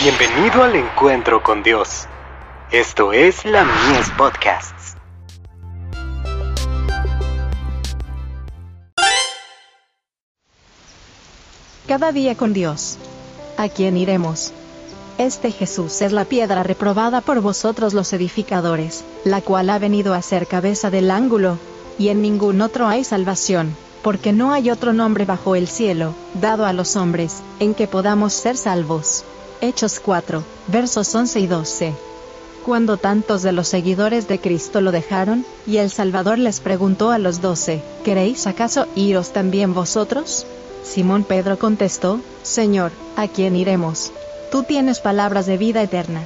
Bienvenido al encuentro con Dios. Esto es la Mies Podcasts. Cada día con Dios. ¿A quién iremos? Este Jesús es la piedra reprobada por vosotros los edificadores, la cual ha venido a ser cabeza del ángulo, y en ningún otro hay salvación, porque no hay otro nombre bajo el cielo, dado a los hombres, en que podamos ser salvos. Hechos 4, versos 11 y 12. Cuando tantos de los seguidores de Cristo lo dejaron, y el Salvador les preguntó a los doce, ¿queréis acaso iros también vosotros? Simón Pedro contestó, Señor, ¿a quién iremos? Tú tienes palabras de vida eterna.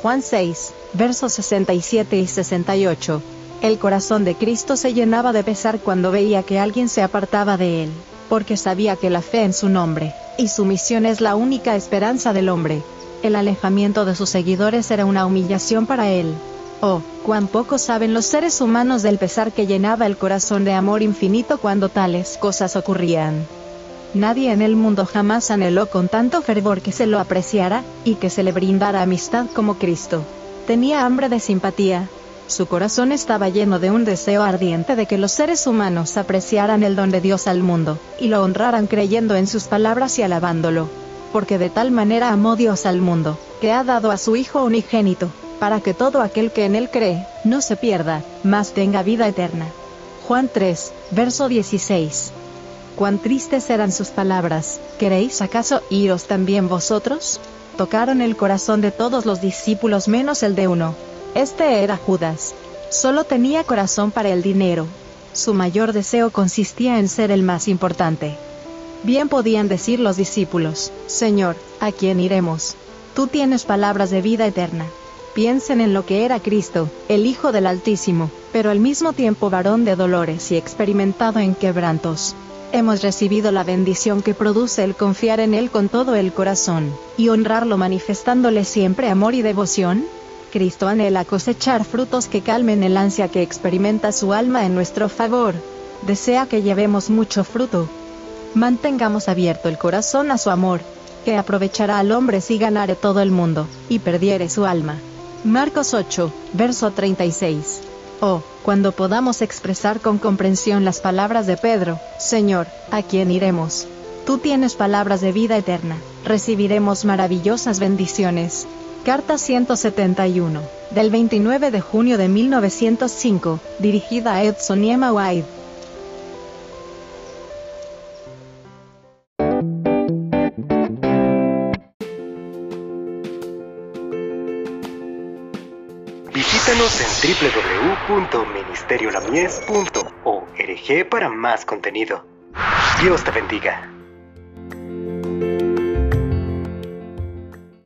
Juan 6, versos 67 y 68. El corazón de Cristo se llenaba de pesar cuando veía que alguien se apartaba de él, porque sabía que la fe en su nombre, y su misión es la única esperanza del hombre. El alejamiento de sus seguidores era una humillación para él. Oh, cuán poco saben los seres humanos del pesar que llenaba el corazón de amor infinito cuando tales cosas ocurrían. Nadie en el mundo jamás anheló con tanto fervor que se lo apreciara, y que se le brindara amistad como Cristo. Tenía hambre de simpatía, su corazón estaba lleno de un deseo ardiente de que los seres humanos apreciaran el don de Dios al mundo, y lo honraran creyendo en sus palabras y alabándolo. Porque de tal manera amó Dios al mundo, que ha dado a su Hijo unigénito, para que todo aquel que en él cree, no se pierda, mas tenga vida eterna. Juan 3, verso 16. Cuán tristes eran sus palabras, ¿queréis acaso iros también vosotros? Tocaron el corazón de todos los discípulos menos el de uno, este era Judas. Solo tenía corazón para el dinero. Su mayor deseo consistía en ser el más importante. Bien podían decir los discípulos, Señor, ¿a quién iremos? Tú tienes palabras de vida eterna. Piensen en lo que era Cristo, el Hijo del Altísimo, pero al mismo tiempo varón de dolores y experimentado en quebrantos. Hemos recibido la bendición que produce el confiar en Él con todo el corazón, y honrarlo manifestándole siempre amor y devoción. Cristo anhela cosechar frutos que calmen el ansia que experimenta su alma en nuestro favor. Desea que llevemos mucho fruto. Mantengamos abierto el corazón a su amor, que aprovechará al hombre si ganare todo el mundo, y perdiere su alma. Marcos 8, verso 36. Oh, cuando podamos expresar con comprensión las palabras de Pedro, Señor, ¿a quién iremos? Tú tienes palabras de vida eterna, recibiremos maravillosas bendiciones. Carta 171, del 29 de junio de 1905, dirigida a Edson Yema White. Visítanos en www.ministeriolamies.org para más contenido. Dios te bendiga.